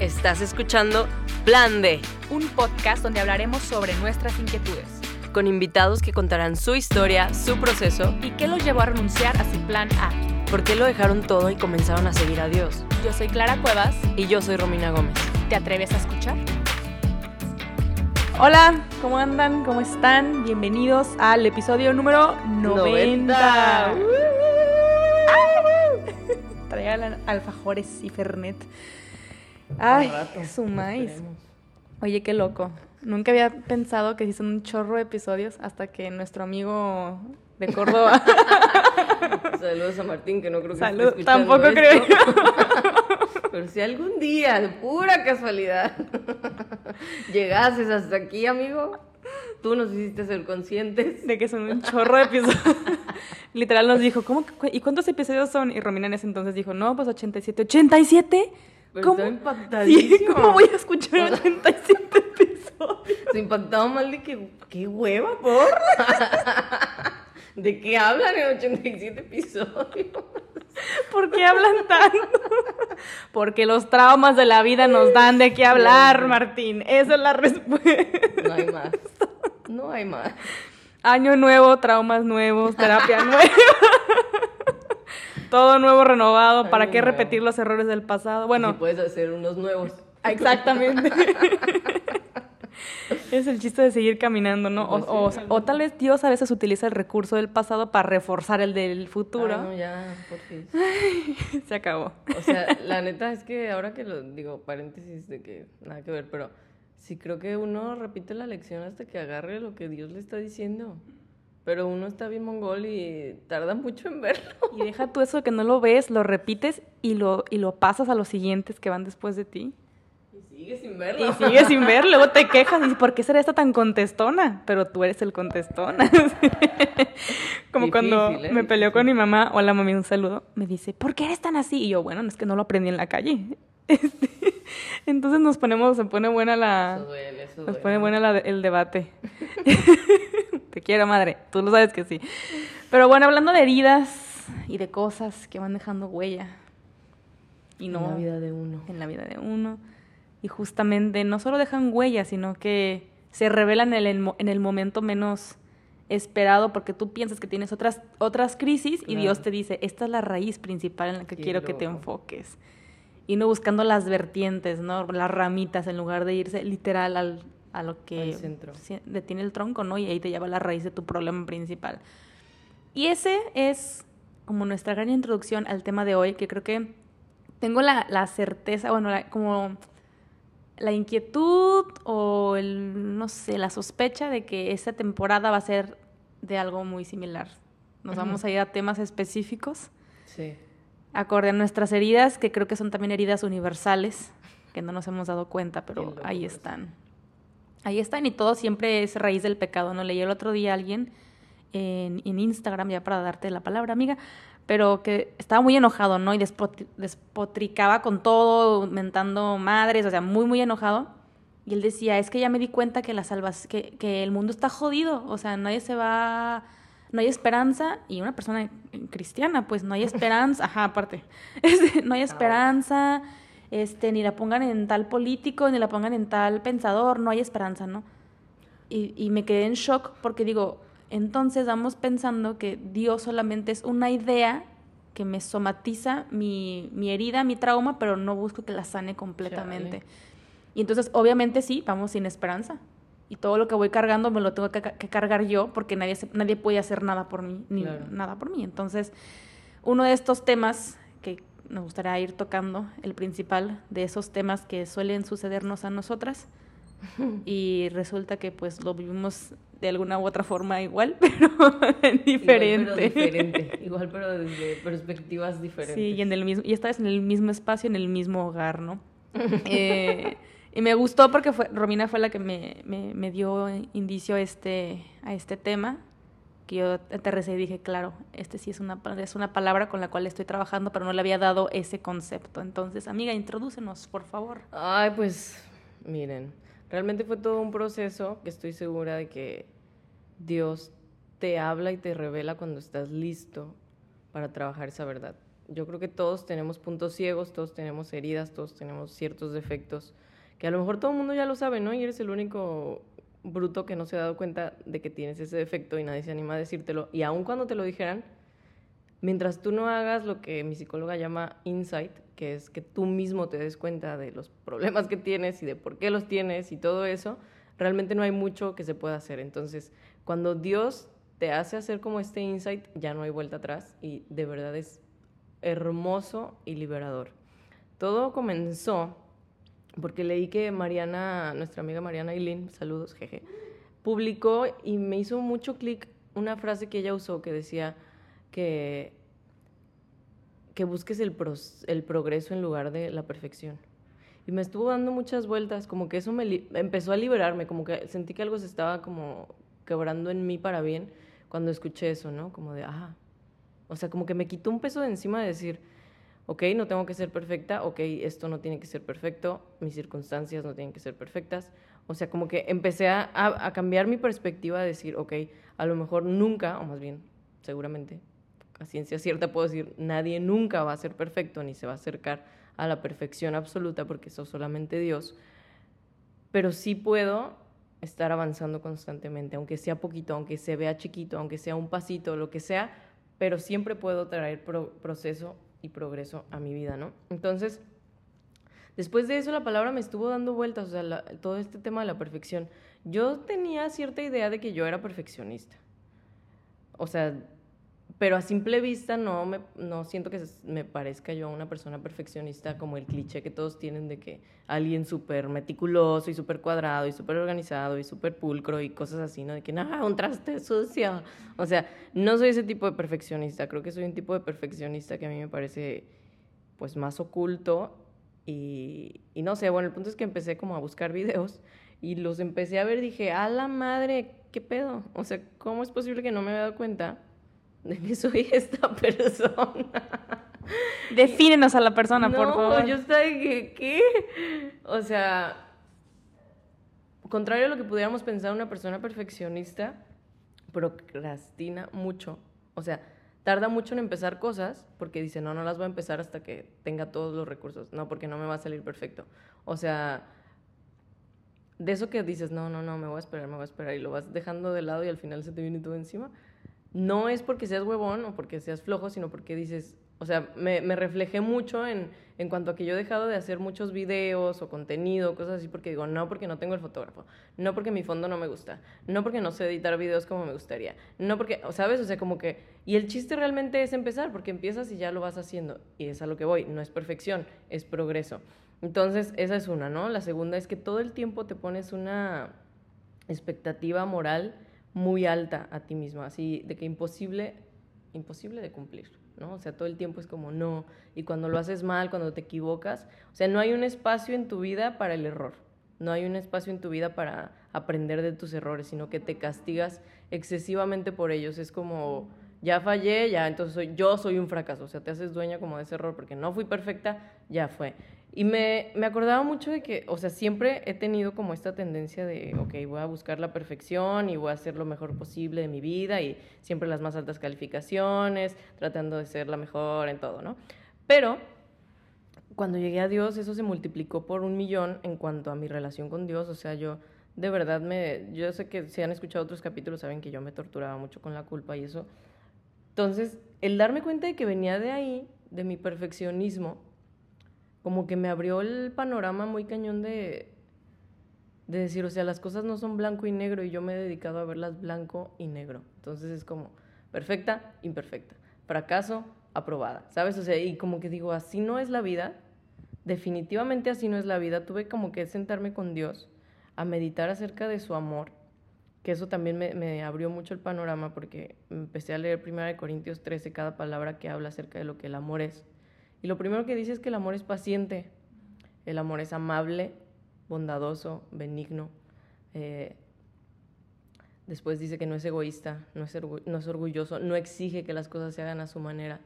Estás escuchando Plan D, un podcast donde hablaremos sobre nuestras inquietudes con invitados que contarán su historia, su proceso y qué los llevó a renunciar a su plan A. ¿Por qué lo dejaron todo y comenzaron a seguir a Dios? Yo soy Clara Cuevas. Y yo soy Romina Gómez. ¿Te atreves a escuchar? Hola, ¿cómo andan? ¿Cómo están? Bienvenidos al episodio número 90. 90. Traigan alfajores y fernet. Ay, rato, su maíz. Oye, qué loco. Nunca había pensado que son un chorro de episodios hasta que nuestro amigo de Córdoba. Saludos a Martín, que no creo que Salud, esté escuchando tampoco esto. creo Pero si algún día, de pura casualidad, llegases hasta aquí, amigo, tú nos hiciste ser conscientes. de que son un chorro de episodios. Literal nos dijo, ¿cómo? ¿Y cuántos episodios son? Y Romina en ese entonces dijo, no, pues 87. ¿87? Pero ¿Cómo? estaba Sí. ¿Cómo voy a escuchar 87 episodios? Se impactaba mal de que, qué hueva, por. ¿De qué hablan en 87 episodios? ¿Por qué hablan tanto? Porque los traumas de la vida nos dan de qué hablar. Martín. Esa es la respuesta. No hay más. No hay más. Año nuevo, traumas nuevos, terapia nueva. Todo nuevo, renovado. ¿Para qué repetir los errores del pasado? Bueno. Bueno, puedes hacer unos nuevos. exactamente. Es el chiste de seguir caminando, ¿no? O, Pues sí, o- o tal vez Dios a veces utiliza el recurso del pasado para reforzar el del futuro. Ay, no, ya, por fin. Se acabó. O sea, la neta es que ahora que lo digo, paréntesis de que nada que ver, pero sí creo que uno repite la lección hasta que agarre lo que Dios le está diciendo. Pero uno está bien mongol y tarda mucho en verlo. Y deja tú eso de que no lo ves, lo repites y lo, y lo pasas a los siguientes que van después de ti. Y sigue sin verlo. Y sigues sin ver, luego te quejas y dices, ¿por qué será esta tan contestona? Pero tú eres el contestona. Como cuando ¿eh? me peleó con mi mamá, hola mami, un saludo, me dice, ¿por qué eres tan así? Y yo, bueno, es que no lo aprendí en la calle. Este, entonces nos ponemos, se pone buena la, Eso duele, eso nos duele. pone buena la- el debate. Te quiero, madre, tú lo sabes que sí. Pero bueno, hablando de heridas y de cosas que van dejando huella. Y no En la vida de uno. en la vida de uno. Y justamente no solo dejan huellas, sino que se revelan en el, en el momento menos esperado porque tú piensas que tienes otras, otras crisis y. Dios te dice, esta es la raíz principal en la que Qué quiero que te enfoques. Y no buscando las vertientes, ¿no? Las ramitas en lugar de irse literal al, a lo que detiene el tronco, ¿no? Y ahí te lleva la raíz de tu problema principal. Y ese es como nuestra gran introducción al tema de hoy, que creo que tengo la, la certeza, bueno, la- como la inquietud o el, no sé, la sospecha de que esta temporada va a ser de algo muy similar. Nos vamos a ir a temas específicos, Sí. acorde a nuestras heridas, que creo que son también heridas universales, que no nos hemos dado cuenta, pero ahí están. Ahí están y todo siempre es raíz del pecado, ¿no? Leí el otro día a alguien en, en Instagram, ya para darte la palabra, amiga, pero que estaba muy enojado, ¿no? Y despotri- despotricaba con todo, mentando madres, o sea, muy, muy enojado. Y él decía, es que ya me di cuenta que la salvas que, que el mundo está jodido, o sea, nadie se va, no hay esperanza, y una persona cristiana, pues no hay esperanza, ajá, aparte, no hay esperanza, este, ni la pongan en tal político, ni la pongan en tal pensador, no hay esperanza, ¿no? Y, y me quedé en shock porque digo, entonces vamos pensando que Dios solamente es una idea que me somatiza mi, mi herida, mi trauma, pero no busco que la sane completamente. Chale. Y entonces, obviamente sí, vamos sin esperanza. Y todo lo que voy cargando me lo tengo que, ca- que cargar yo porque nadie, nadie puede hacer nada por mí, ni Claro. nada por mí. Entonces, uno de estos temas que nos gustaría ir tocando, el principal de esos temas que suelen sucedernos a nosotras, y resulta que pues lo vivimos de alguna u otra forma igual, pero diferente. Igual, pero diferente. Igual, pero desde perspectivas diferentes. Sí, y, en el mismo, y esta vez en el mismo espacio, en el mismo hogar, ¿no? Eh, y me gustó porque fue, Romina fue la que me, me, me dio indicio a este, a este tema, que yo aterricé y dije, claro, este sí es una, es una palabra con la cual estoy trabajando, pero no le había dado ese concepto. Entonces, amiga, introdúcenos, por favor. Ay, pues, miren, realmente fue todo un proceso que estoy segura de que Dios te habla y te revela cuando estás listo para trabajar esa verdad. Yo creo que todos tenemos puntos ciegos, todos tenemos heridas, todos tenemos ciertos defectos, que a lo mejor todo el mundo ya lo sabe, ¿no? Y eres el único bruto que no se ha dado cuenta de que tienes ese defecto y nadie se anima a decírtelo. Y aun cuando te lo dijeran, mientras tú no hagas lo que mi psicóloga llama insight, que es que tú mismo te des cuenta de los problemas que tienes y de por qué los tienes y todo eso, realmente no hay mucho que se pueda hacer. Entonces, cuando Dios te hace hacer como este insight, ya no hay vuelta atrás y de verdad es hermoso y liberador. Todo comenzó porque leí que Mariana, nuestra amiga Mariana Eileen, saludos, jeje, publicó y me hizo mucho clic una frase que ella usó que decía que, que busques el, el progreso en lugar de la perfección. Y me estuvo dando muchas vueltas, como que eso me empezó a liberarme, como que sentí que algo se estaba como quebrando en mí para bien cuando escuché eso, ¿no? Como de, ajá. O sea, como que me quitó un peso de encima de decir, ok, no tengo que ser perfecta, ok, esto no tiene que ser perfecto, mis circunstancias no tienen que ser perfectas. O sea, como que empecé a, a, cambiar mi perspectiva, de decir, ok, a lo mejor nunca, o más bien, seguramente, a ciencia cierta puedo decir, nadie nunca va a ser perfecto ni se va a acercar a la perfección absoluta porque eso solamente Dios. Pero sí puedo estar avanzando constantemente, aunque sea poquito, aunque se vea chiquito, aunque sea un pasito, lo que sea, pero siempre puedo traer proceso y progreso a mi vida, ¿no? Entonces, después de eso la palabra me estuvo dando vueltas, o sea, todo este tema de la perfección. Yo tenía cierta idea de que yo era perfeccionista. O sea, pero a simple vista no, me, no siento que me parezca yo una persona perfeccionista como el cliché que todos tienen de que alguien súper meticuloso y súper cuadrado y súper organizado y súper pulcro y cosas así, ¿no? De que, nada, un traste sucio. O sea, no soy ese tipo de perfeccionista, creo que soy un tipo de perfeccionista que a mí me parece pues más oculto y, y no sé, bueno, el punto es que empecé como a buscar videos y los empecé a ver, dije, a la madre, ¿qué pedo? O sea, ¿cómo es posible que no me haya dado cuenta? De que soy esta persona. Defínenos a la persona, por favor. Yo estaba de que, ¿qué? O sea, contrario a lo que pudiéramos pensar, una persona perfeccionista procrastina mucho. O sea, tarda mucho en empezar cosas porque dice, no, no las voy a empezar hasta que tenga todos los recursos. No, porque no me va a salir perfecto. O sea, de eso que dices, no, no, no, me voy a esperar, me voy a esperar, y lo vas dejando de lado y al final se te viene todo encima no es porque seas huevón o porque seas flojo, sino porque dices, o sea, me, me, reflejé mucho en, en cuanto a que yo he dejado de hacer muchos videos o contenido, cosas así, porque digo, no porque no tengo el fotógrafo, no porque mi fondo no me gusta, no porque no sé editar videos como me gustaría, no porque, ¿sabes? O sea, como que, y el chiste realmente es empezar, porque empiezas y ya lo vas haciendo, y es a lo que voy, no es perfección, es progreso. Entonces, esa es una, ¿no? La segunda es que todo el tiempo te pones una expectativa moral muy alta a ti mismo, así de que imposible, imposible de cumplir, ¿no? O sea, todo el tiempo es como no, y cuando lo haces mal, cuando te equivocas, o sea, no hay un espacio en tu vida para el error, no hay un espacio en tu vida para aprender de tus errores, sino que te castigas excesivamente por ellos, es como ya fallé, ya entonces yo soy un fracaso, o sea, te haces dueña como de ese error porque no fui perfecta, ya fue. Y me, me, acordaba mucho de que, o sea, siempre he tenido como esta tendencia de, ok, voy a buscar la perfección y voy a hacer lo mejor posible de mi vida y siempre las más altas calificaciones, tratando de ser la mejor en todo, ¿no? Pero cuando llegué a Dios, eso se multiplicó por un millón en cuanto a mi relación con Dios, o sea, yo de verdad me, yo sé que si han escuchado otros capítulos saben que yo me torturaba mucho con la culpa y eso. Entonces, el darme cuenta de que venía de ahí, de mi perfeccionismo, como que me abrió el panorama muy cañón de, de decir, o sea, las cosas no son blanco y negro y yo me he dedicado a verlas blanco y negro. Entonces es como perfecta, imperfecta, fracaso, aprobada, ¿sabes? O sea, y como que digo, así no es la vida, definitivamente así no es la vida. Tuve como que sentarme con Dios a meditar acerca de su amor, que eso también me, me abrió mucho el panorama porque empecé a leer 1 Corintios 13, cada palabra que habla acerca de lo que el amor es. Y lo primero que dice es que el amor es paciente, el amor es amable, bondadoso, benigno. Eh, después dice que no es egoísta, no es, no es orgulloso, no exige que las cosas se hagan a su manera.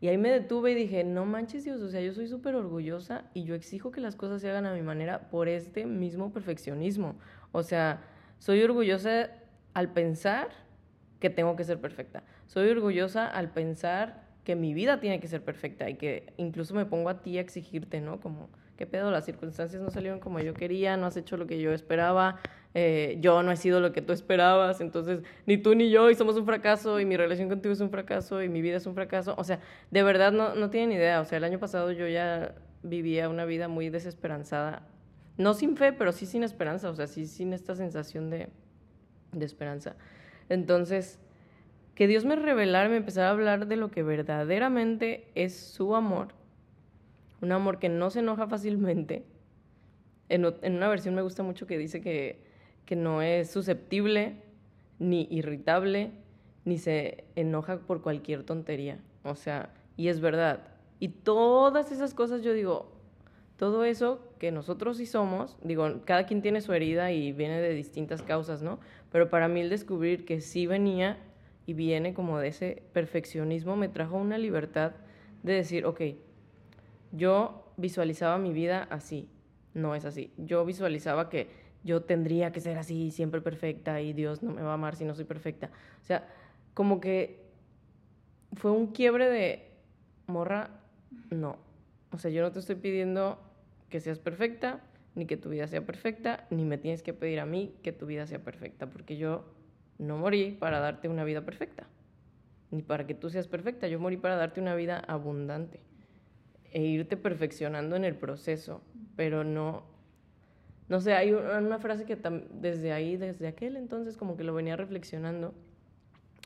Y ahí me detuve y dije, no manches Dios, o sea, yo soy súper orgullosa y yo exijo que las cosas se hagan a mi manera por este mismo perfeccionismo. O sea, soy orgullosa al pensar que tengo que ser perfecta. Soy orgullosa al pensar que mi vida tiene que ser perfecta y que incluso me pongo a ti a exigirte, ¿no? Como, ¿qué pedo? Las circunstancias no salieron como yo quería, no has hecho lo que yo esperaba, eh, yo no he sido lo que tú esperabas, entonces ni tú ni yo y somos un fracaso y mi relación contigo es un fracaso y mi vida es un fracaso. O sea, de verdad no, no tienen idea. O sea, el año pasado yo ya vivía una vida muy desesperanzada. No sin fe, pero sí sin esperanza, o sea, sí sin esta sensación de, de esperanza. Entonces, que Dios me revelara, me empezara a hablar de lo que verdaderamente es su amor, un amor que no se enoja fácilmente. En, en una versión me gusta mucho que dice que que no es susceptible, ni irritable, ni se enoja por cualquier tontería. O sea, y es verdad. Y todas esas cosas yo digo, todo eso que nosotros sí somos, digo, cada quien tiene su herida y viene de distintas causas, ¿no? Pero para mí el descubrir que sí venía y viene como de ese perfeccionismo me trajo una libertad de decir, ok, yo visualizaba mi vida así, no es así. Yo visualizaba que yo tendría que ser así, siempre perfecta y Dios no me va a amar si no soy perfecta. O sea, como que fue un quiebre de, morra, no. O sea, yo no te estoy pidiendo que seas perfecta, ni que tu vida sea perfecta, ni me tienes que pedir a mí que tu vida sea perfecta, porque yo no morí para darte una vida perfecta, ni para que tú seas perfecta, yo morí para darte una vida abundante e irte perfeccionando en el proceso, pero no no sé, hay una frase que desde ahí, desde aquel entonces, como que lo venía reflexionando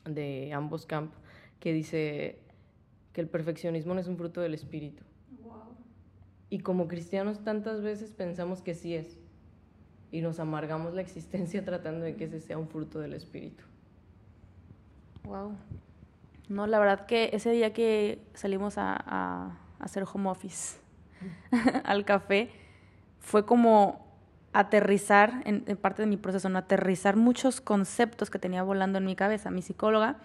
de ambos campos, que dice que el perfeccionismo no es un fruto del espíritu. Y como cristianos tantas veces pensamos que sí es. Y nos amargamos la existencia tratando de que ese sea un fruto del espíritu. Wow. No, la verdad que ese día que salimos a, hacer home office al café, fue como aterrizar, en, parte de mi proceso, ¿no? aterrizar muchos conceptos que tenía volando en mi cabeza. Mi psicóloga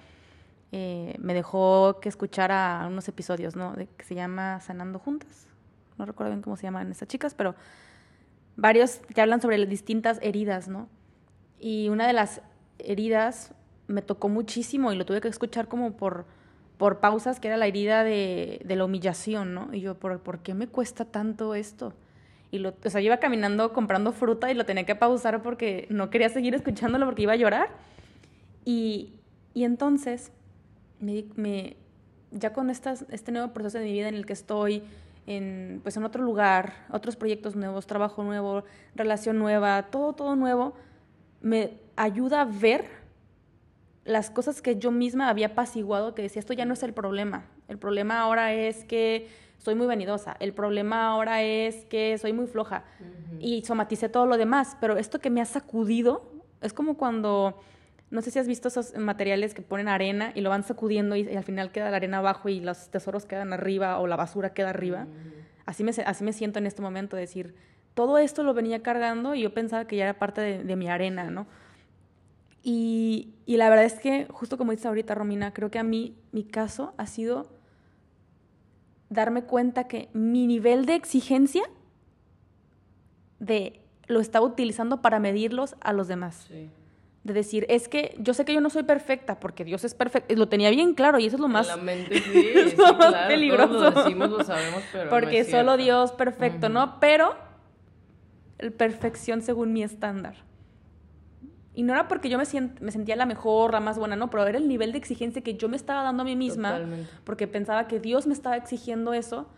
eh, me dejó que escuchara unos episodios, ¿no? Que se llama Sanando Juntas. No recuerdo bien cómo se llaman estas chicas, pero varios que hablan sobre las distintas heridas, ¿no? Y una de las heridas me tocó muchísimo y lo tuve que escuchar como por, por pausas, que era la herida de, de la humillación, ¿no? Y yo, ¿por, ¿por qué me cuesta tanto esto? Y lo, o sea, yo iba caminando comprando fruta y lo tenía que pausar porque no quería seguir escuchándolo porque iba a llorar. Y, y entonces, me, me, ya con estas, este nuevo proceso de mi vida en el que estoy, en, pues en otro lugar, otros proyectos nuevos, trabajo nuevo, relación nueva, todo, todo nuevo, me ayuda a ver las cosas que yo misma había apaciguado, que decía, esto ya no es el problema. El problema ahora es que soy muy vanidosa. El problema ahora es que soy muy floja. Y somaticé todo lo demás. Pero esto que me ha sacudido es como cuando, no sé si has visto esos materiales que ponen arena y lo van sacudiendo y, al final queda la arena abajo y los tesoros quedan arriba o la basura queda arriba. así, me, así me siento en este momento, decir, todo esto lo venía cargando y yo pensaba que ya era parte de, mi arena, ¿no? Y, y, la verdad es que, justo como dice ahorita Romina, creo que a mí mi caso ha sido darme cuenta que mi nivel de exigencia de lo estaba utilizando para medirlos a los demás. De decir, es que yo sé que yo no soy perfecta porque Dios es perfecto. Lo tenía bien claro y eso es lo más, la mente, sí, peligroso. lo decimos, lo sabemos, pero porque solo Dios perfecto, ¿no? Pero el perfección según mi estándar. Y no era porque yo me, me sentía la mejor, la más buena, no, pero era el nivel de exigencia que yo me estaba dando a mí misma, porque pensaba que Dios me estaba exigiendo eso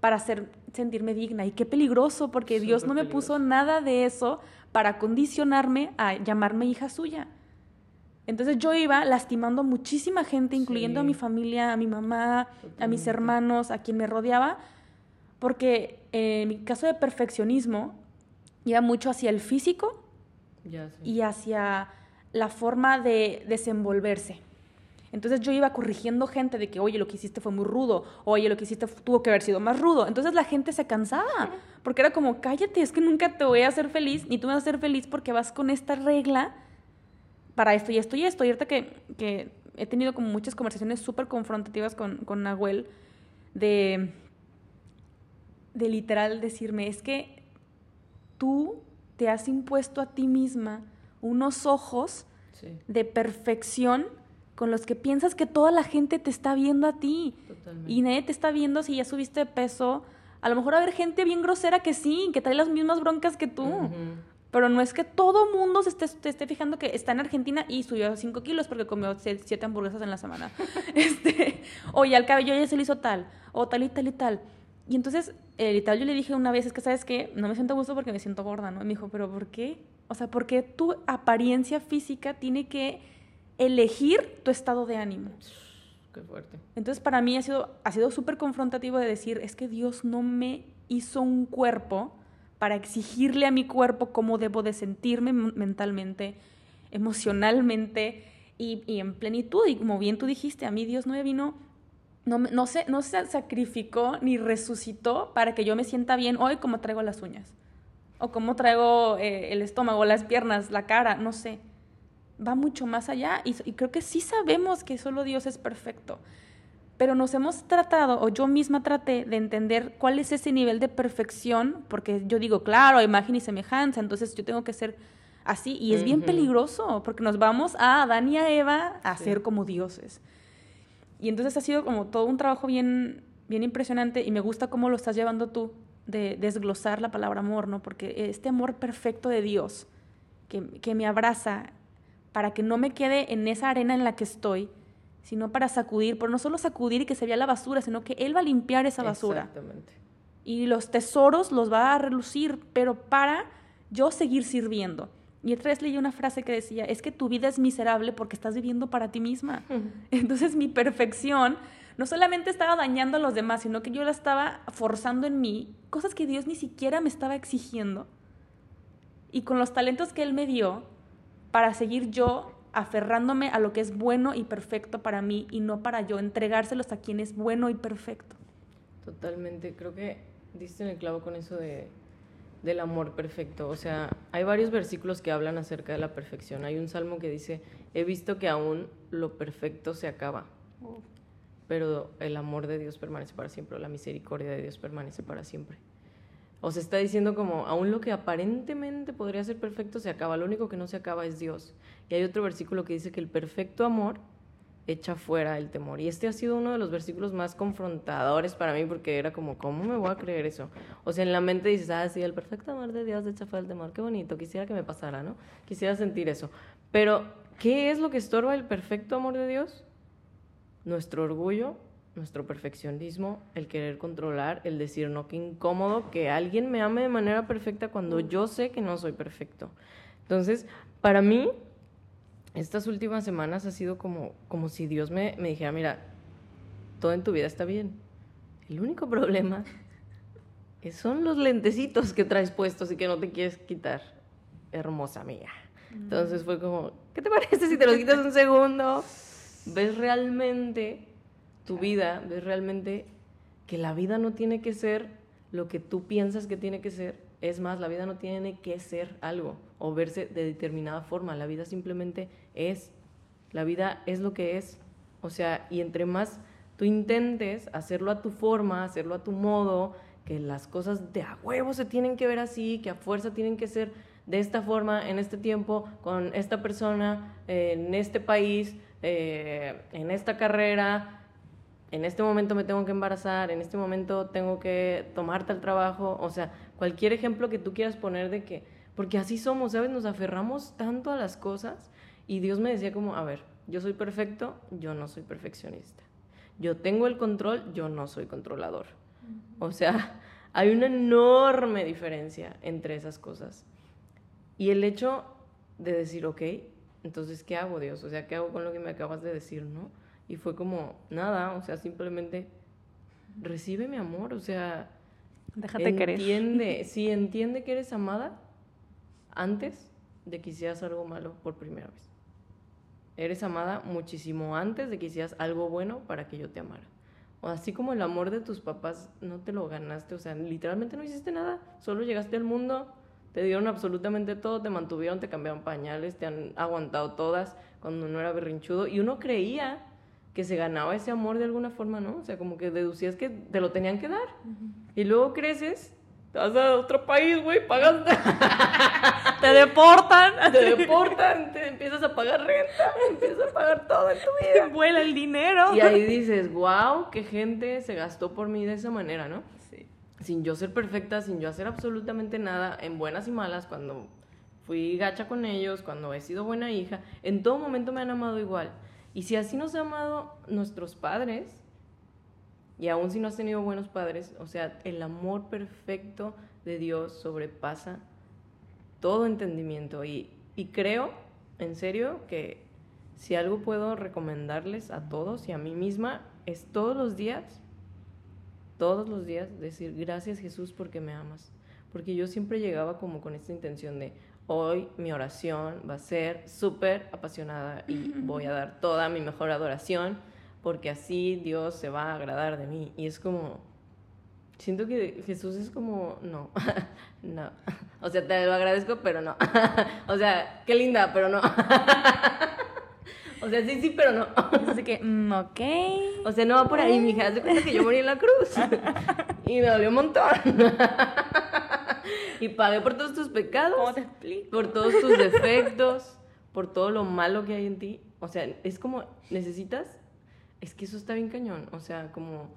para hacer, sentirme digna. Y qué peligroso, porque Dios no me puso nada de eso para condicionarme a llamarme hija suya. Entonces yo iba lastimando a muchísima gente, incluyendo a mi familia, a mi mamá, a mis hermanos, a quien me rodeaba, porque en mi caso de perfeccionismo iba mucho hacia el físico y hacia la forma de desenvolverse. Entonces yo iba corrigiendo gente de que, oye, lo que hiciste fue muy rudo, oye, lo que hiciste tuvo que haber sido más rudo. Entonces la gente se cansaba, porque era como, cállate, es que nunca te voy a hacer feliz, ni tú me vas a hacer feliz porque vas con esta regla para esto y esto y esto. Y ahorita que, que he tenido como muchas conversaciones súper confrontativas con, con Nahuel, de, de literal decirme, es que tú te has impuesto a ti misma unos ojos de perfección con los que piensas que toda la gente te está viendo a ti. Totalmente. Y nadie te está viendo si ya subiste de peso. A lo mejor va a haber gente bien grosera que sí, que trae las mismas broncas que tú. Pero no es que todo mundo se esté, te esté fijando que está en Argentina y subió 5 kilos porque comió 7 hamburguesas en la semana. este, o ya el cabello ya se le hizo tal, o tal y tal y tal. Y entonces, eh, literal, yo le dije una vez, es que sabes que no me siento a gusto porque me siento gorda, ¿no? Y me dijo, ¿pero por qué? O sea, ¿por qué tu apariencia física tiene que elegir tu estado de ánimo? Qué fuerte. Entonces para mí ha sido, ha sido súper confrontativo de decir, es que Dios no me hizo un cuerpo para exigirle a mi cuerpo cómo debo de sentirme mentalmente, emocionalmente y, y en plenitud. Y como bien tú dijiste, a mí Dios no me vino, no, no, se, no se sacrificó ni resucitó para que yo me sienta bien hoy como traigo las uñas. O como traigo eh, el estómago, las piernas, la cara, no sé va mucho más allá y, y creo que sí sabemos que solo Dios es perfecto, pero nos hemos tratado, o yo misma traté de entender cuál es ese nivel de perfección, porque yo digo, claro, imagen y semejanza, entonces yo tengo que ser así, y es bien peligroso, porque nos vamos a Adán y a Eva a Sí. ser como dioses. Y entonces ha sido como todo un trabajo bien, bien impresionante y me gusta cómo lo estás llevando tú, de desglosar la palabra amor, ¿no? Porque este amor perfecto de Dios, que, que me abraza para que no me quede en esa arena en la que estoy, sino para sacudir, pero no solo sacudir y que se vea la basura, sino que Él va a limpiar esa basura. Exactamente. Y los tesoros los va a relucir, pero para yo seguir sirviendo. Y otra vez leí una frase que decía, es que tu vida es miserable porque estás viviendo para ti misma. Entonces mi perfección no solamente estaba dañando a los demás, sino que yo la estaba forzando en mí, cosas que Dios ni siquiera me estaba exigiendo. Y con los talentos que Él me dio, para seguir yo aferrándome a lo que es bueno y perfecto para mí y no para yo entregárselos a quien es bueno y perfecto. Totalmente, creo que diste en el clavo con eso de, del amor perfecto. O sea, hay varios versículos que hablan acerca de la perfección. Hay un salmo que dice, he visto que aún lo perfecto se acaba, pero el amor de Dios permanece para siempre, la misericordia de Dios permanece para siempre. O sea, está diciendo como, aún lo que aparentemente podría ser perfecto se acaba, lo único que no se acaba es Dios. Y hay otro versículo que dice que el perfecto amor echa fuera el temor. Y este ha sido uno de los versículos más confrontadores para mí porque era como, ¿cómo me voy a creer eso? O sea, en la mente dices, ah, sí, el perfecto amor de Dios echa fuera el temor, qué bonito, quisiera que me pasara, ¿no? Quisiera sentir eso. Pero, ¿qué es lo que estorba el perfecto amor de Dios? Nuestro orgullo, nuestro perfeccionismo, el querer controlar, el decir, no, qué incómodo que alguien me ame de manera perfecta cuando yo sé que no soy perfecto. Entonces, para mí, estas últimas semanas ha sido como, como si Dios me, me dijera, mira, todo en tu vida está bien. El único problema es- son los lentecitos que traes puestos y que no te quieres quitar, hermosa mía. Entonces fue como, ¿qué te parece si te los quitas un segundo? Ves realmente tu vida, ves realmente que la vida no tiene que ser lo que tú piensas que tiene que ser. Es más, la vida no tiene que ser algo o verse de determinada forma. La vida simplemente es. La vida es lo que es. O sea, y entre más tú intentes hacerlo a tu forma, hacerlo a tu modo, que las cosas de a huevo se tienen que ver así, que a fuerza tienen que ser de esta forma, en este tiempo, con esta persona, en este país, eh, en esta carrera, en este momento me tengo que embarazar, en este momento tengo que tomar tal trabajo, o sea, cualquier ejemplo que tú quieras poner de que, porque así somos, ¿sabes? Nos aferramos tanto a las cosas y Dios me decía como, a ver, yo soy perfecto, yo no soy perfeccionista. Yo tengo el control, yo no soy controlador. O sea, hay una enorme diferencia entre esas cosas. Y el hecho de decir, ok, entonces, ¿qué hago, Dios? O sea, ¿qué hago con lo que me acabas de decir, no? Y fue como, nada, o sea, simplemente recibe mi amor, o sea, Déjate querer. entiende, sí, entiende que eres amada antes de que hicieras algo malo por primera vez. Eres amada muchísimo antes de que hicieras algo bueno para que yo te amara. O así como el amor de tus papás no te lo ganaste, o sea, literalmente no hiciste nada, solo llegaste al mundo, te dieron absolutamente todo, te mantuvieron, te cambiaron pañales, te han aguantado todas cuando no era berrinchudo y uno creía que se ganaba ese amor de alguna forma, ¿no? O sea, como que deducías que te lo tenían que dar. Y luego creces te vas a otro país, güey, pagas, te deportan, te deportan, te empiezas a pagar renta, empiezas a pagar todo en tu vida. Vuela el dinero. Y ahí dices, wow, qué gente se gastó por mí de esa manera, ¿no? Sí. Sin yo ser perfecta, sin yo hacer absolutamente nada, en buenas y malas, cuando fui gacha con ellos, cuando he sido buena hija, en todo momento me han amado igual. Y si así nos han amado nuestros padres, y aún si no has tenido buenos padres, o sea, el amor perfecto de Dios sobrepasa todo entendimiento. Y, y creo, en serio, que si algo puedo recomendarles a todos y a mí misma, es todos los días, todos los días decir gracias Jesús porque me amas. Porque yo siempre llegaba como con esta intención de, hoy mi oración va a ser súper apasionada y voy a dar toda mi mejor adoración porque así Dios se va a agradar de mí. Y es como, siento que Jesús es como, no, no. O sea, te lo agradezco, pero no. O sea, qué linda, pero no. O sea, sí, sí, pero no. Así que, mm, ok. O sea, no va por ahí, mija. Haz de cuenta que yo morí en la cruz. Y me dolió un montón. Y pagué por todos tus pecados. ¿Cómo te explico? Por todos tus defectos. Por todo lo malo que hay en ti. O sea, es como, necesitas. Es que eso está bien cañón. O sea, como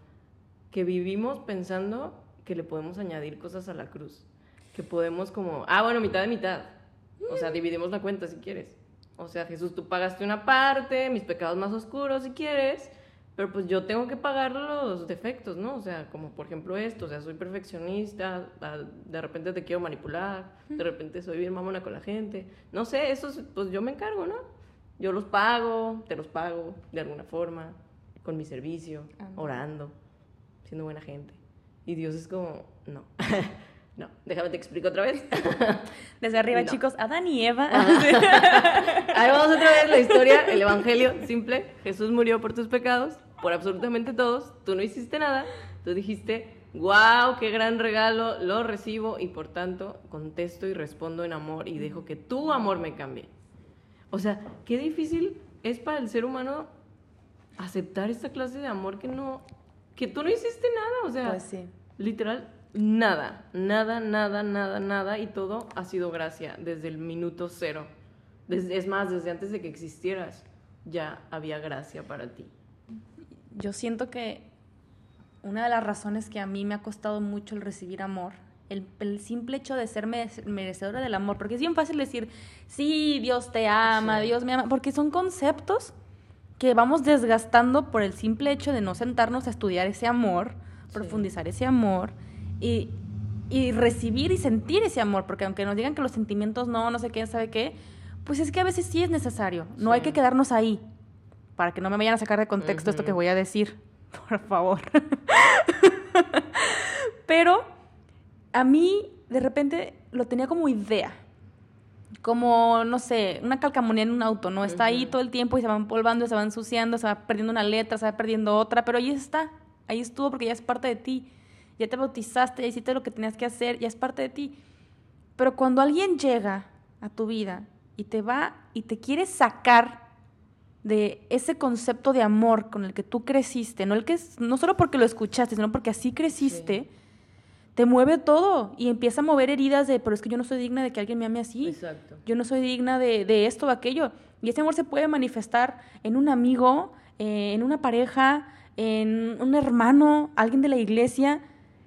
que vivimos pensando que le podemos añadir cosas a la cruz. Que podemos como, ah, bueno, mitad de mitad. O sea, dividimos la cuenta si quieres. O sea, Jesús, tú pagaste una parte, mis pecados más oscuros si quieres, pero pues yo tengo que pagar los defectos, ¿no? O sea, como por ejemplo esto, o sea, soy perfeccionista, ah, de repente te quiero manipular, de repente soy bien mamona con la gente. No sé, eso pues yo me encargo, ¿no? Yo los pago, te los pago de alguna forma, con mi servicio, orando, siendo buena gente. Y Dios es como, no. No, déjame te explico otra vez. Desde arriba, No. chicos, Adán y Eva. Ahí vamos otra vez la historia, el evangelio simple. Jesús murió por tus pecados, por absolutamente todos. Tú no hiciste nada. Tú dijiste, wow, qué gran regalo, lo recibo y por tanto contesto y respondo en amor y dejo que tu amor me cambie. O sea, qué difícil es para el ser humano aceptar esta clase de amor que no, que tú no hiciste nada. O sea, Pues sí. Literal, nada, nada, nada, nada, nada, y todo ha sido gracia desde el minuto cero. Desde, es más, desde antes de que existieras, ya había gracia para ti. Yo siento que una de las razones que a mí me ha costado mucho el recibir amor, el, el simple hecho de ser mere- merecedora del amor, porque es bien fácil decir, sí, Dios te ama, Sí. Dios me ama, porque son conceptos que vamos desgastando por el simple hecho de no sentarnos a estudiar ese amor, Sí. profundizar ese amor y, y recibir y sentir ese amor, porque aunque nos digan que los sentimientos no, no sé qué, sabe qué, pues es que a veces sí es necesario, no hay que quedarnos ahí, para que no me vayan a sacar de contexto esto que voy a decir, por favor. Pero a mí de repente lo tenía como idea. Como, no sé, una calcamonía en un auto, ¿no? Está ahí todo el tiempo y se va empolvando, se va ensuciando, se va perdiendo una letra, se va perdiendo otra, pero ahí está, ahí estuvo porque ya es parte de ti. Ya te bautizaste, ya hiciste lo que tenías que hacer, ya es parte de ti. Pero cuando alguien llega a tu vida y te va y te quiere sacar de ese concepto de amor con el que tú creciste, no, el que no solo porque lo escuchaste, sino porque así creciste, te mueve todo y empieza a mover heridas de, pero es que yo no soy digna de que alguien me ame así. Exacto. Yo no soy digna de, de esto o aquello. Y ese amor se puede manifestar en un amigo, eh, en una pareja, en un hermano, alguien de la iglesia,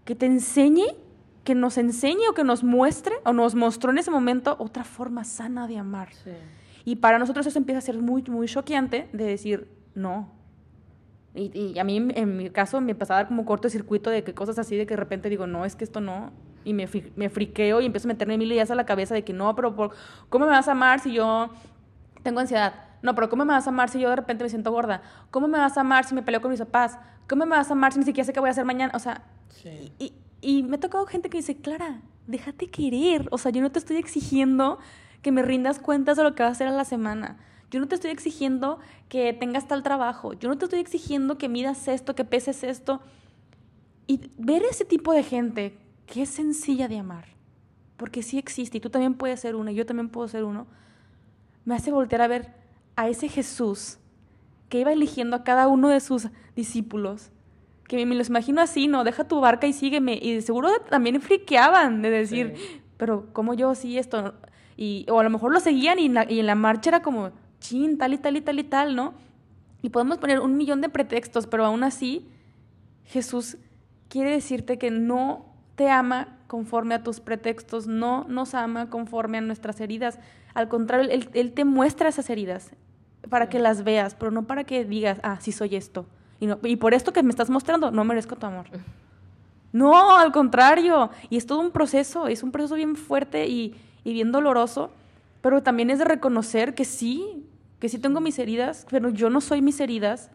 que te enseñe, que nos enseñe o que nos muestre o nos mostró en ese momento otra forma sana de amar. Sí. Y para nosotros eso empieza a ser muy, muy choqueante de decir, no. Y, y a mí, en mi caso, me empezaba a dar como cortocircuito de que cosas así, de que de repente digo, no, es que esto no. Y me, me friqueo y empiezo a meterme mil ideas a la cabeza de que no, pero por- ¿cómo me vas a amar si yo tengo ansiedad? No, pero ¿cómo me vas a amar si yo de repente me siento gorda? ¿Cómo me vas a amar si me peleo con mis papás? ¿Cómo me vas a amar si ni siquiera sé qué voy a hacer mañana? O sea, Sí. y, y me ha tocado gente que dice, Clara, déjate querer. O sea, yo no te estoy exigiendo que me rindas cuentas de lo que vas a hacer a la semana. Yo no te estoy exigiendo que tengas tal trabajo. Yo no te estoy exigiendo que midas esto, que peses esto. Y ver ese tipo de gente que es sencilla de amar, porque sí existe y tú también puedes ser una y yo también puedo ser uno, me hace voltear a ver a ese Jesús que iba eligiendo a cada uno de sus discípulos que me los imagino así, ¿no? Deja tu barca y sígueme. Y de seguro también friqueaban de decir, pero como yo sí esto? Y, o a lo mejor lo seguían y, y en la marcha era como, chin, tal y tal y tal y tal, ¿no? Y podemos poner un millón de pretextos, pero aún así Jesús quiere decirte que no te ama conforme a tus pretextos, no nos ama conforme a nuestras heridas. Al contrario, Él, te muestra esas heridas para que las veas, pero no para que digas, ah, sí soy esto. Y, no, y por esto que me estás mostrando, no merezco tu amor. No, al contrario. Y es todo un proceso, es un proceso bien fuerte y, y bien doloroso, pero también es de reconocer que sí, que sí tengo mis heridas, pero yo no soy mis heridas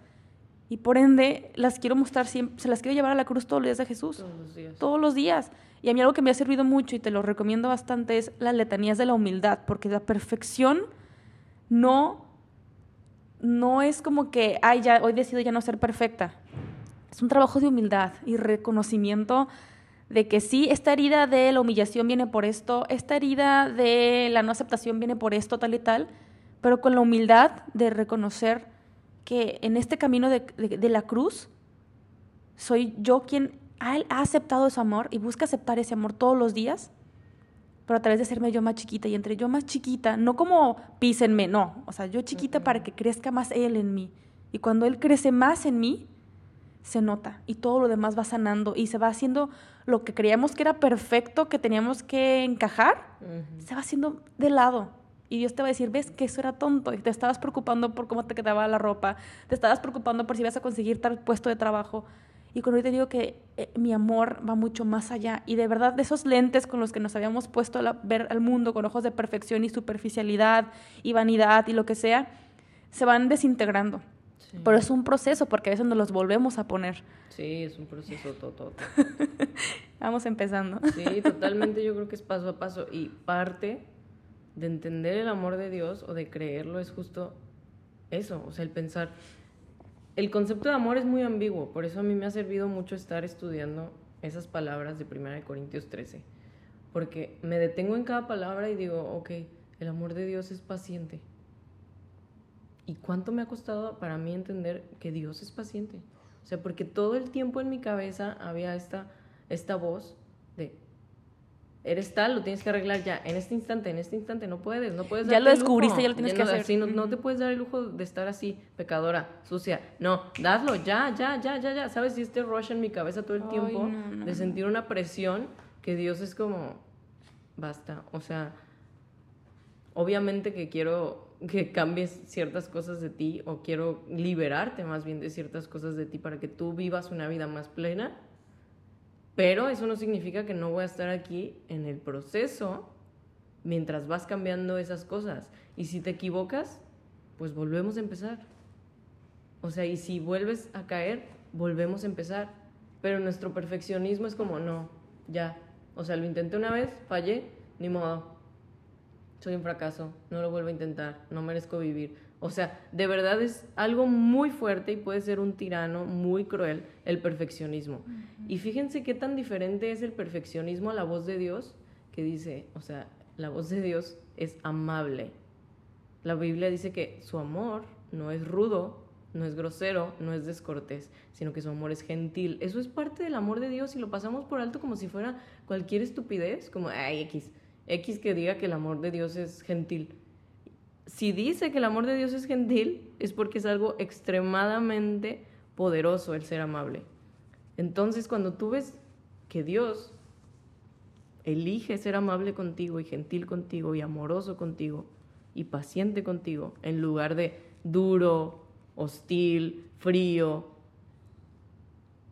y por ende las quiero mostrar siempre, se las quiero llevar a la cruz todos los días de Jesús. Todos los días. Todos los días. Y a mí algo que me ha servido mucho y te lo recomiendo bastante es las letanías de la humildad, porque la perfección no, no es como que, ay, ya, hoy decido ya no ser perfecta. Es un trabajo de humildad y reconocimiento de que sí, esta herida de la humillación viene por esto, esta herida de la no aceptación viene por esto, tal y tal, pero con la humildad de reconocer que en este camino de, la cruz soy yo quien ha, ha, aceptado ese amor y busca aceptar ese amor todos los días, pero a través de hacerme yo más chiquita y entre yo más chiquita, no como písenme, no, o sea, yo chiquita para que crezca más Él en mí. Y cuando Él crece más en mí, se nota y todo lo demás va sanando y se va haciendo lo que creíamos que era perfecto, que teníamos que encajar, se va haciendo de lado y Dios te va a decir, ves que eso era tonto y te estabas preocupando por cómo te quedaba la ropa, te estabas preocupando por si ibas a conseguir tal puesto de trabajo. Y cuando yo te digo que eh, mi amor va mucho más allá y de verdad de esos lentes con los que nos habíamos puesto a ver al mundo con ojos de perfección y superficialidad y vanidad y lo que sea, se van desintegrando. Pero es un proceso porque a veces nos los volvemos a poner. Sí, es un proceso todo. Vamos empezando. Sí, totalmente yo creo que es paso a paso y parte de entender el amor de Dios o de creerlo es justo eso, o sea, el pensar. El concepto de amor es muy ambiguo, por eso a mí me ha servido mucho estar estudiando esas palabras de 1 Corintios 13, porque me detengo en cada palabra y digo, ok, el amor de Dios es paciente. ¿Y cuánto me ha costado para mí entender que Dios es paciente? O sea, porque todo el tiempo en mi cabeza había esta, esta voz de, eres tal, lo tienes que arreglar ya, en este instante, en este instante, no puedes, no puedes. Ya lo descubriste, ya lo tienes que hacer. no, no, te puedes dar el lujo de estar así, pecadora, sucia. No, dadlo, ya, ya, ya, ya, ya. ¿Sabes? si este rush en mi cabeza todo el tiempo de sentir una presión que Dios es como, basta. O sea, obviamente que quiero que cambies ciertas cosas de ti o quiero liberarte más bien de ciertas cosas de ti para que tú vivas una vida más plena pero eso no significa que no voy a estar aquí en el proceso mientras vas cambiando esas cosas. Y si te equivocas, pues volvemos a empezar. O sea, y si vuelves a caer, volvemos a empezar. Pero nuestro perfeccionismo es como, no, ya. O sea, lo intenté una vez, fallé, ni modo. Soy un fracaso, no lo vuelvo a intentar, no merezco vivir. O sea, de verdad es algo muy fuerte y puede ser un tirano muy cruel el perfeccionismo. Y fíjense qué tan diferente es el perfeccionismo a la voz de Dios, que dice, o sea, la voz de Dios es amable. La Biblia dice que su amor no es rudo, no es grosero, no es descortés, sino que su amor es gentil. Eso es parte del amor de Dios y lo pasamos por alto como si fuera cualquier estupidez, como, ay, X, X que diga que el amor de Dios es gentil si dice que el amor de Dios es gentil, es porque es algo extremadamente poderoso el ser amable. Entonces, cuando tú ves que Dios elige ser amable contigo y gentil contigo y amoroso contigo y paciente contigo, en lugar de duro, hostil, frío,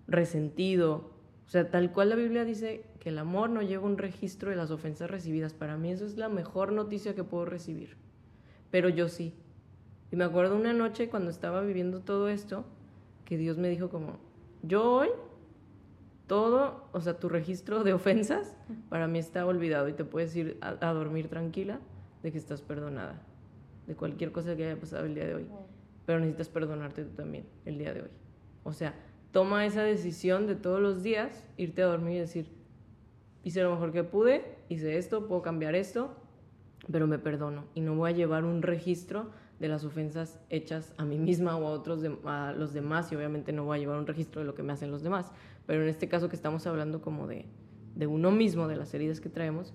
resentido, o sea, tal cual la Biblia dice que el amor no lleva un registro de las ofensas recibidas, para mí eso es la mejor noticia que puedo recibir pero yo sí. Y me acuerdo una noche cuando estaba viviendo todo esto, que Dios me dijo como, yo hoy, todo, o sea, tu registro de ofensas, para mí está olvidado y te puedes ir a, dormir tranquila de que estás perdonada, de cualquier cosa que haya pasado el día de hoy. Pero necesitas perdonarte tú también el día de hoy. O sea, toma esa decisión de todos los días, irte a dormir y decir, hice lo mejor que pude, hice esto, puedo cambiar esto, pero me perdono y no voy a llevar un registro de las ofensas hechas a mí misma o a otros de, a los demás y obviamente no voy a llevar un registro de lo que me hacen los demás, pero en este caso que estamos hablando como de, de uno mismo, de las heridas que traemos,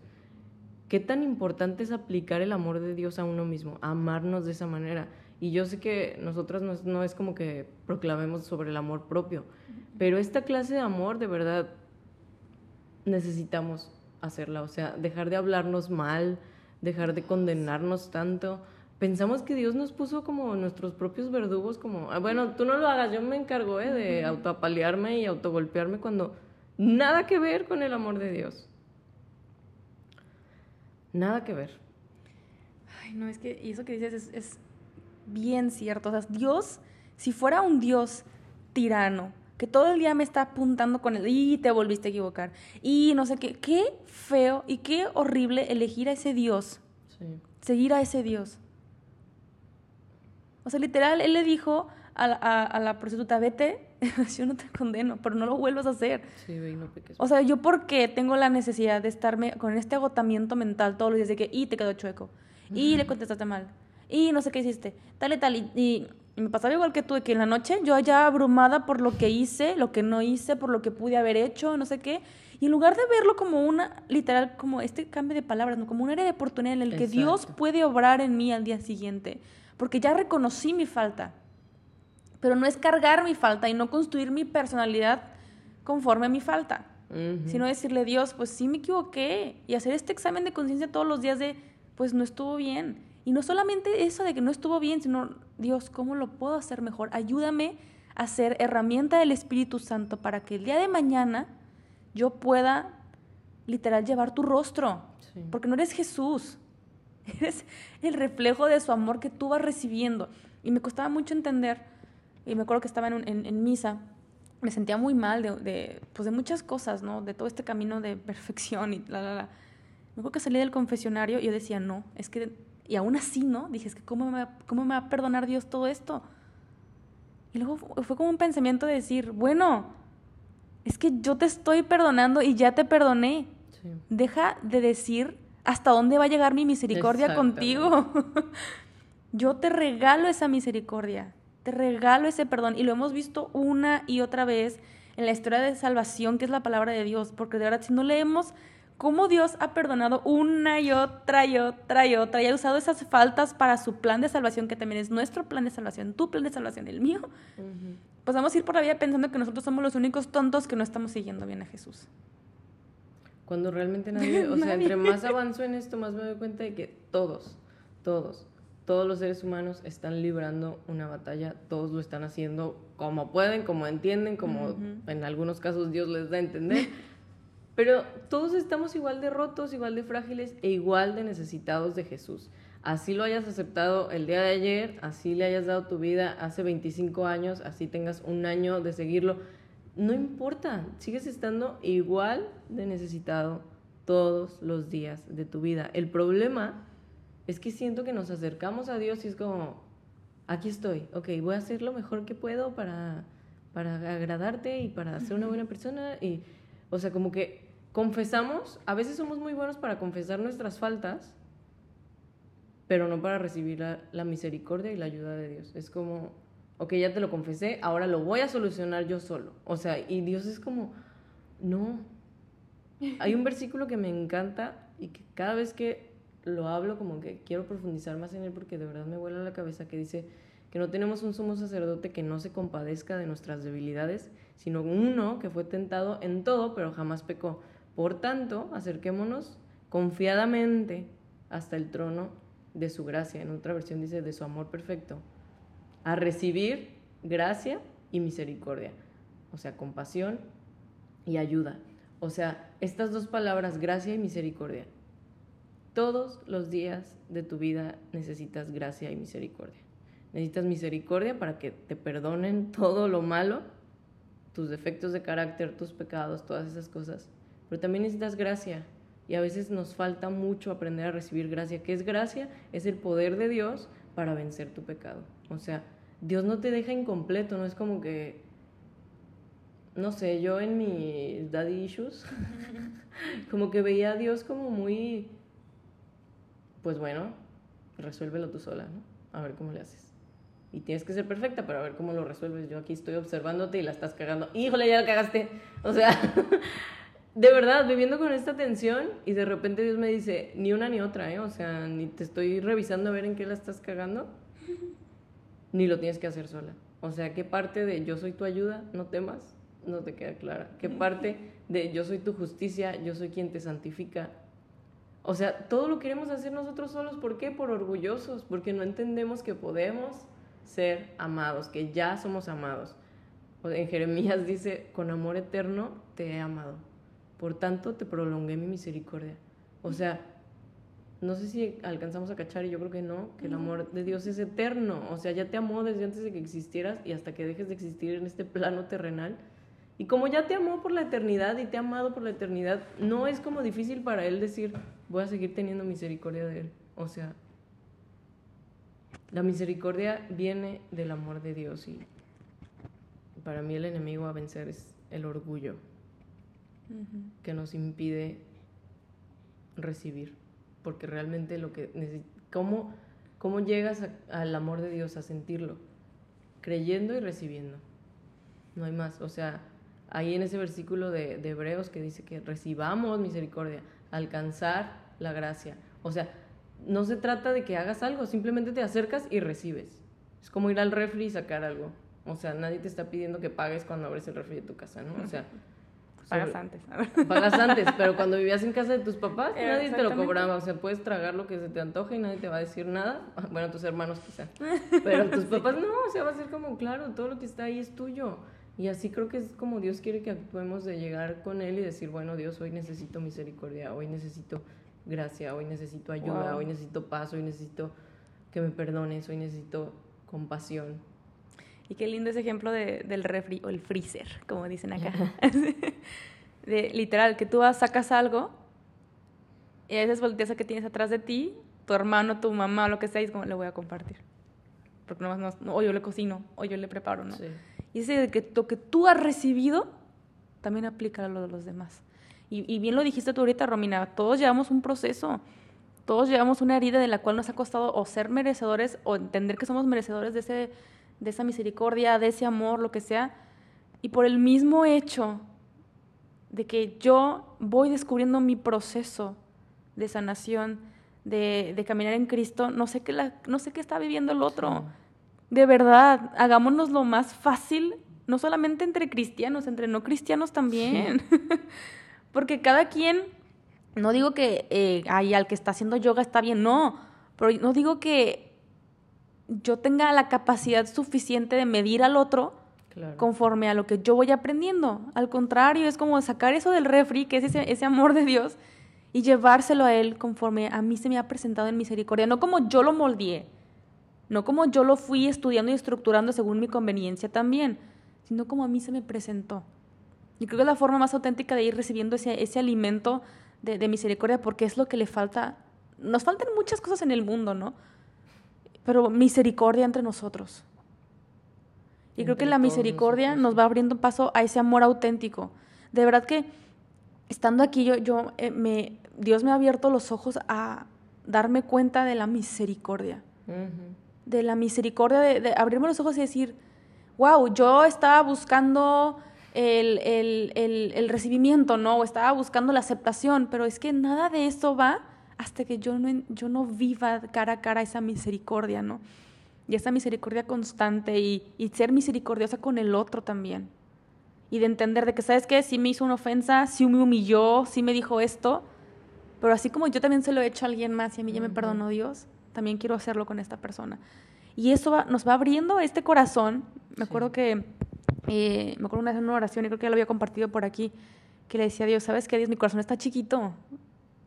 ¿qué tan importante es aplicar el amor de Dios a uno mismo, amarnos de esa manera? Y yo sé que nosotras no es, no es como que proclamemos sobre el amor propio, pero esta clase de amor de verdad necesitamos hacerla, o sea, dejar de hablarnos mal, dejar de condenarnos tanto. Pensamos que Dios nos puso como nuestros propios verdugos, como, "Ah, bueno, tú no lo hagas, yo me encargo ¿eh? de autoapalearme y autogolpearme cuando nada que ver con el amor de Dios. Nada que ver. Ay, no, es que, y eso que dices es, es bien cierto. O sea, Dios, si fuera un Dios tirano, que todo el día me está apuntando con el, y te volviste a equivocar, y no sé qué, qué feo y qué horrible elegir a ese Dios, Sí. seguir a ese Dios. O sea, literal, él le dijo a, la- a- a la prostituta, vete, yo no te condeno, pero no lo vuelvas a hacer. Sí, ve y no peques. O sea, yo por qué tengo la necesidad de estarme con este agotamiento mental todos los días de que, y te quedó chueco, y le contestaste mal, y no sé qué hiciste, tal y tal, y me pasaba igual que tú, de que en la noche yo ya abrumada por lo que hice, lo que no hice, por lo que pude haber hecho, no sé qué, y en lugar de verlo como una, literal, como este cambio de palabras, ¿no? como un área de oportunidad en el que Dios puede obrar en mí al día siguiente, porque ya reconocí mi falta pero no es cargar mi falta y no construir mi personalidad conforme a mi falta, sino decirle, Dios, pues sí me equivoqué y hacer este examen de conciencia todos los días de, pues no estuvo bien. Y no solamente eso de que no estuvo bien, sino, Dios, ¿cómo lo puedo hacer mejor? Ayúdame a ser herramienta del Espíritu Santo para que el día de mañana yo pueda literal llevar tu rostro, Sí. porque no eres Jesús, eres el reflejo de su amor que tú vas recibiendo. Y me costaba mucho entender, y me acuerdo que estaba en, un- en- en misa, me sentía muy mal de, de, pues de muchas cosas, ¿no? De todo este camino de perfección y la, la, la. Me acuerdo que salí del confesionario y yo decía, no, es que, y aún así, ¿no? Dije, es que ¿cómo me, va- cómo me va a perdonar Dios todo esto? Y luego fu- fue como un pensamiento de decir, bueno, es que yo te estoy perdonando y ya te perdoné. Sí. Deja de decir hasta dónde va a llegar mi misericordia contigo. Yo te regalo esa misericordia, te regalo ese perdón. Y lo hemos visto una y otra vez en la historia de salvación, que es la palabra de Dios. Porque de verdad, si no leemos cómo Dios ha perdonado una y otra y otra y otra, y ha usado esas faltas para su plan de salvación, que también es nuestro plan de salvación, tu plan de salvación, el mío, Ujú. pues vamos a ir por la vida pensando que nosotros somos los únicos tontos que no estamos siguiendo bien a Jesús. Cuando realmente nadie, o sea, Nadie. entre más avanzo en esto, más me doy cuenta de que todos, todos, todos los seres humanos están librando una batalla, todos lo están haciendo como pueden, como entienden, como Ujú. en algunos casos Dios les da a entender. Pero todos estamos igual de rotos, igual de frágiles e igual de necesitados de Jesús. Así lo hayas aceptado el día de ayer, así le hayas dado tu vida hace 25 años, así tengas un año de seguirlo, no importa, sigues estando igual de necesitado todos los días de tu vida. El problema es que siento que nos acercamos a Dios y es como, aquí estoy, ok, voy a hacer lo mejor que puedo para, para agradarte y para ser una buena persona. Y, o sea, como que confesamos, a veces somos muy buenos para confesar nuestras faltas, pero no para recibir la, la misericordia y la ayuda de Dios. Es como, ok, ya te lo confesé, ahora lo voy a solucionar yo solo. O sea, y Dios es como, no. Hay un versículo que me encanta y que cada vez que lo hablo como que quiero profundizar más en él porque de verdad me vuela la cabeza que dice que no tenemos un sumo sacerdote que no se compadezca de nuestras debilidades, sino uno que fue tentado en todo pero jamás pecó. Por tanto, acerquémonos confiadamente hasta el trono de su gracia. En otra versión dice de su amor perfecto. A recibir gracia y misericordia. O sea, compasión y ayuda. O sea, estas dos palabras, gracia y misericordia. Todos los días de tu vida necesitas gracia y misericordia. Necesitas misericordia para que te perdonen todo lo malo, tus defectos de carácter, tus pecados, todas esas cosas. Pero también necesitas gracia. Y a veces nos falta mucho aprender a recibir gracia. ¿Qué es gracia? Es el poder de Dios para vencer tu pecado. O sea, Dios no te deja incompleto, no es como que, no sé, yo en mis daddy issues, como que veía a Dios como muy, pues bueno, resuélvelo tú sola, ¿no? a ver cómo le haces. Y tienes que ser perfecta, pero a ver cómo lo resuelves. Yo aquí estoy observándote y la estás cagando. Híjole, ya la cagaste. O sea, de verdad, viviendo con esta tensión y de repente Dios me dice, ni una ni otra, ¿eh? O sea, ni te estoy revisando a ver en qué la estás cagando, ni lo tienes que hacer sola. O sea, ¿qué parte de yo soy tu ayuda? No temas, no te queda clara. ¿Qué parte de yo soy tu justicia? Yo soy quien te santifica. O sea, todo lo queremos hacer nosotros solos. ¿Por qué? Por orgullosos, porque no entendemos que podemos ser amados, que ya somos amados. En Jeremías dice, con amor eterno te he amado. Por tanto, te prolongué mi misericordia. O sea, no sé si alcanzamos a cachar, y yo creo que no, que el amor de Dios es eterno. O sea, ya te amó desde antes de que existieras y hasta que dejes de existir en este plano terrenal. Y como ya te amó por la eternidad y te ha amado por la eternidad, no es como difícil para Él decir, voy a seguir teniendo misericordia de Él. O sea, la misericordia viene del amor de Dios y para mí el enemigo a vencer es el orgullo que nos impide recibir, porque realmente lo que ¿cómo, cómo llegas al amor de Dios a sentirlo? Creyendo y recibiendo. No hay más. O sea, ahí en ese versículo de, de Hebreos que dice que recibamos misericordia, alcanzar la gracia. O sea, no se trata de que hagas algo, simplemente te acercas y recibes. Es como ir al refri y sacar algo. O sea, nadie te está pidiendo que pagues cuando abres el refri de tu casa, ¿no? O sea, Pagas antes. Pagas antes, pero cuando vivías en casa de tus papás, nadie te lo cobraba. O sea, puedes tragar lo que se te antoje y nadie te va a decir nada. Bueno, tus hermanos quizá. Pero tus papás no, o sea, va a ser como, claro, todo lo que está ahí es tuyo. Y así creo que es como Dios quiere que actuemos de llegar con Él y decir, bueno, Dios, hoy necesito misericordia, hoy necesito gracia, hoy necesito ayuda, hoy necesito paz, hoy necesito que me perdones, hoy necesito compasión. Y qué lindo ese ejemplo de, del refri o el freezer, como dicen acá. de, literal, que tú vas, sacas algo y a veces volteas a que tienes atrás de ti, tu hermano, tu mamá, lo que sea, y es como, le voy a compartir. Porque no, no, no o yo le cocino, o yo le preparo, ¿no? Y ese de que lo que tú has recibido también aplica a lo de los demás. Y, y, bien lo dijiste tú ahorita, Romina, todos llevamos un proceso, todos llevamos una herida de la cual nos ha costado o ser merecedores o entender que somos merecedores de, ese, de esa misericordia, de ese amor, lo que sea. Y por el mismo hecho de que yo voy descubriendo mi proceso de sanación, de, de caminar en Cristo, no sé, qué la, no sé qué está viviendo el otro. De verdad, hagámonos lo más fácil, no solamente entre cristianos, entre no cristianos también. Porque cada quien, no digo que eh, al que está haciendo yoga está bien, no, pero no digo que yo tenga la capacidad suficiente de medir al otro conforme a lo que yo voy aprendiendo. Al contrario, es como sacar eso del refri, que es ese, ese amor de Dios, y llevárselo a Él conforme a mí se me ha presentado en misericordia, no como yo lo moldeé, no como yo lo fui estudiando y estructurando según mi conveniencia también, sino como a mí se me presentó. Y creo que es la forma más auténtica de ir recibiendo ese, ese alimento de, misericordia, porque es lo que le falta. Nos faltan muchas cosas en el mundo, ¿no? Pero misericordia entre nosotros. Y creo que la misericordia nos va abriendo paso a ese amor auténtico. De verdad que estando aquí, yo, yo eh, me, Dios me ha abierto los ojos a darme cuenta de la misericordia. De la misericordia, de, de abrirme los ojos y decir, wow, yo estaba buscando el, recibimiento, ¿no? O estaba buscando la aceptación, pero es que nada de eso va hasta que yo no, yo no viva cara a cara esa misericordia, ¿no? Y esa misericordia constante y, ser misericordiosa con el otro también. Y de entender de que, ¿sabes qué? Sí me hizo una ofensa, sí me humilló, sí me dijo esto, pero así como yo también se lo he hecho a alguien más y a mí ya me perdonó Dios, también quiero hacerlo con esta persona. Y eso nos va abriendo este corazón. Me acuerdo que eh, me acuerdo una vez en una oración, y creo que ya lo había compartido por aquí, que le decía a Dios, ¿sabes qué, Dios? Mi corazón está chiquito.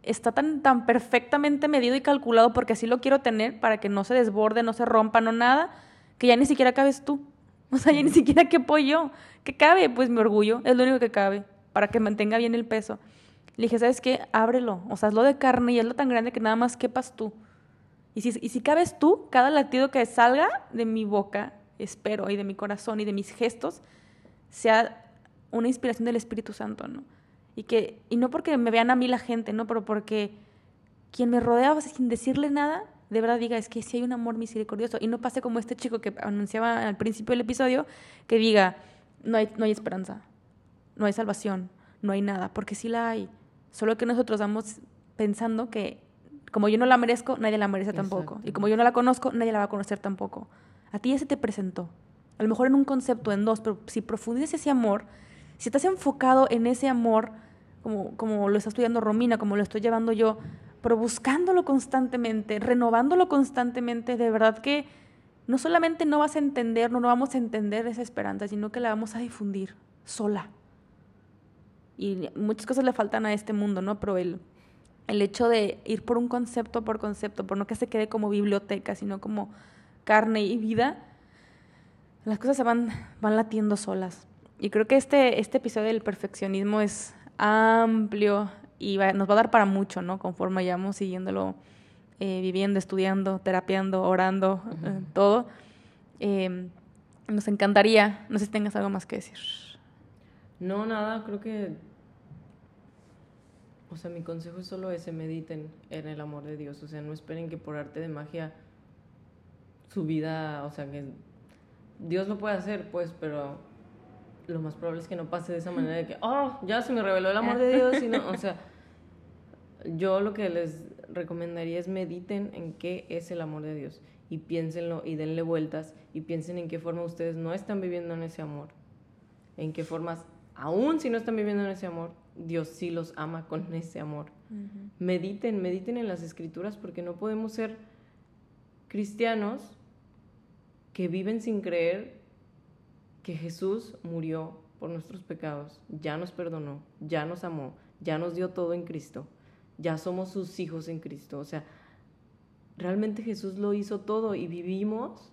Está tan, tan perfectamente medido y calculado porque así lo quiero tener para que no se desborde, no se rompa, no nada, que ya ni siquiera cabes tú. O sea, ya ni siquiera quepo yo. ¿Qué cabe? Pues mi orgullo es lo único que cabe para que mantenga bien el peso. Le dije, ¿sabes qué? Ábrelo. O sea, hazlo de carne y hazlo tan grande que nada más quepas tú. Y si, y si cabes tú, cada latido que salga de mi boca espero, y de mi corazón y de mis gestos, sea una inspiración del Espíritu Santo, ¿no? Y, que, y no porque me vean a mí la gente, ¿no? Pero porque quien me rodea sin decirle nada, de verdad diga, es que sí hay un amor misericordioso. Y no pase como este chico que anunciaba al principio del episodio, que diga, no hay, no hay esperanza, no hay salvación, no hay nada, porque sí la hay. Solo que nosotros vamos pensando que como yo no la merezco, nadie la merece tampoco. Y como yo no la conozco, nadie la va a conocer tampoco. A ti ya se te presentó. A lo mejor en un concepto, en dos, pero si profundizas ese amor, si estás enfocado en ese amor, como, como lo está estudiando Romina, como lo estoy llevando yo, pero buscándolo constantemente, renovándolo constantemente, de verdad que no solamente no vas a entender, no, no vamos a entender esa esperanza, sino que la vamos a difundir sola. Y muchas cosas le faltan a este mundo, ¿no? Pero el, el hecho de ir por un concepto por concepto, por no que se quede como biblioteca, sino como carne y vida, las cosas se van, van latiendo solas. Y creo que este, este episodio del perfeccionismo es amplio y nos va a dar para mucho, ¿no? Conforme vayamos siguiéndolo, eh, viviendo, estudiando, terapiando, orando, eh, todo. Em, nos encantaría, no sé si tengas algo más que decir. No, nada, creo que o sea, mi consejo es solo ese, mediten en el amor de Dios. O sea, no esperen que por arte de magia su vida, o sea, que Dios lo puede hacer, pues, pero lo más probable es que no pase de esa manera de que, oh, ya se me reveló el amor de Dios. o sea, yo lo que les recomendaría es mediten en qué es el amor de Dios y piénsenlo y denle vueltas y piensen en qué forma ustedes no están viviendo en ese amor. En qué formas, aún si no están viviendo en ese amor, Dios sí los ama con ese amor. Mediten, mediten en las escrituras porque no podemos ser cristianos que viven sin creer que Jesús murió por nuestros pecados, ya nos perdonó, ya nos amó, ya nos dio todo en Cristo, ya somos sus hijos en Cristo. O sea, realmente Jesús lo hizo todo y vivimos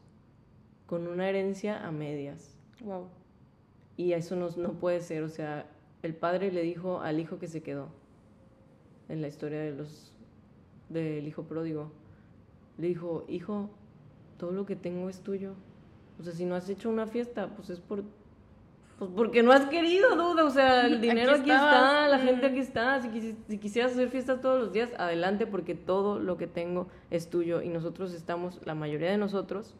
con una herencia a medias. Wow. Y eso no, no puede ser, o sea, el padre le dijo al hijo que se quedó en la historia de los del hijo pródigo. Le dijo, hijo, todo lo que tengo es tuyo. O sea, si no has hecho una fiesta, pues es por pues porque no has querido, duda. O sea, el dinero aquí, está, la gente aquí está. Si, si, quisieras hacer fiestas todos los días, adelante, porque todo lo que tengo es tuyo. Y nosotros estamos, la mayoría de nosotros,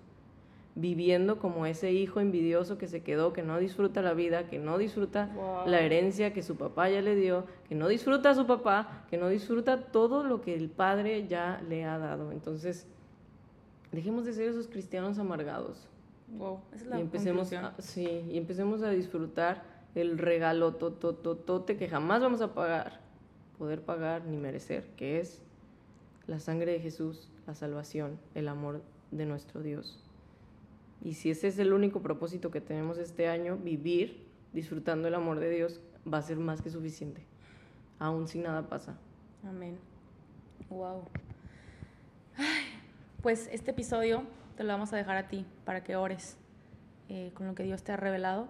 viviendo como ese hijo envidioso que se quedó, que no disfruta la vida, que no disfruta la herencia que su papá ya le dio, que no disfruta a su papá, que no disfruta todo lo que el padre ya le ha dado. Entonces, dejemos de ser esos cristianos amargados. Y empecemos a, sí, y empecemos a disfrutar el regalo tototote que jamás vamos a pagar, poder pagar ni merecer, que es la sangre de Jesús, la salvación, el amor de nuestro Dios. Y si ese es el único propósito que tenemos este año, vivir disfrutando el amor de Dios, va a ser más que suficiente, aun si nada pasa. Amén. Wow. pues este episodio te lo vamos a dejar a ti para que ores eh, con lo que Dios te ha revelado.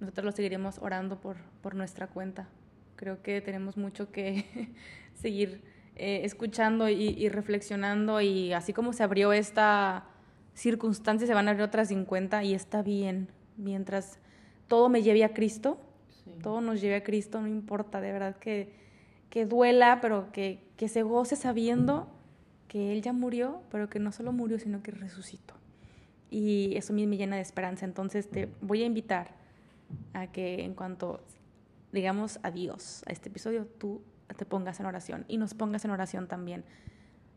Nosotros lo seguiremos orando por, por nuestra cuenta. Creo que tenemos mucho que seguir eh, escuchando y, y reflexionando y así como se abrió esta circunstancias se van a abrir otras 50 y está bien. Mientras todo me lleve a Cristo, todo nos lleve a Cristo, no importa, de verdad que, que duela, pero que, que se goce sabiendo que Él ya murió, pero que no solo murió, sino que resucitó. Y eso me llena de esperanza. Entonces te voy a invitar a que en cuanto digamos adiós a este episodio, tú te pongas en oración y nos pongas en oración también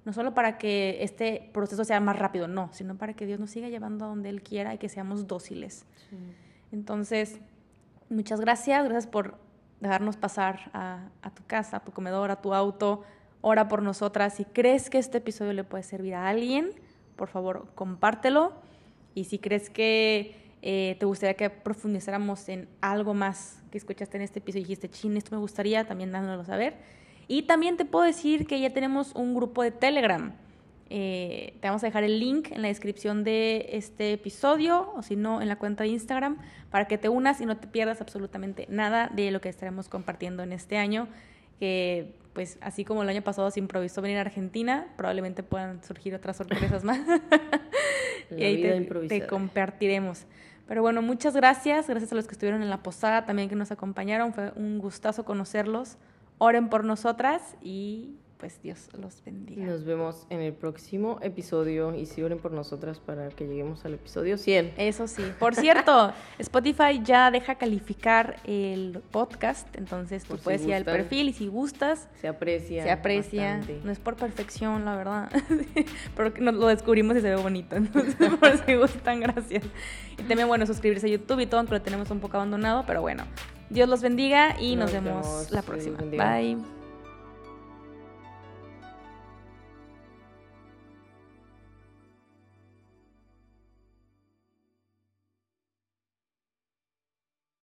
no solo para que este proceso sea más rápido, no, sino para que Dios nos siga llevando a donde Él quiera y que seamos dóciles. Entonces, muchas gracias, gracias por dejarnos pasar a, tu casa, a tu comedor, a tu auto. Ora por nosotras. Si crees que este episodio le puede servir a alguien, por favor, compártelo. Y si crees que eh, te gustaría que profundizáramos en algo más que escuchaste en este episodio y dijiste, chin, esto me gustaría, también dándolo saber y también te puedo decir que ya tenemos un grupo de Telegram. Eh, te vamos a dejar el link en la descripción de este episodio o si no en la cuenta de Instagram para que te unas y no te pierdas absolutamente nada de lo que estaremos compartiendo en este año. Que pues así como el año pasado se improvisó venir a Argentina, probablemente puedan surgir otras sorpresas más. y ahí te, te compartiremos. Pero bueno, muchas gracias. Gracias a los que estuvieron en la posada, también que nos acompañaron. Fue un gustazo conocerlos oren por nosotras y pues Dios los bendiga. Nos vemos en el próximo episodio y si oren por nosotras para que lleguemos al episodio 100. Eso sí. Por cierto, Spotify ya deja calificar el podcast, entonces tú Por si puedes ir al perfil y si gustas, Se aprecia. se aprecia. bastante. No es por perfección, la verdad. Pero nos lo descubrimos y se ve bonito. Entonces, por si gustan, gracias. Y también, bueno, suscribirse a YouTube y todo, lo tenemos un poco abandonado, pero bueno. Dios los bendiga y nos, Nos vemos vemos. la próxima. Bye.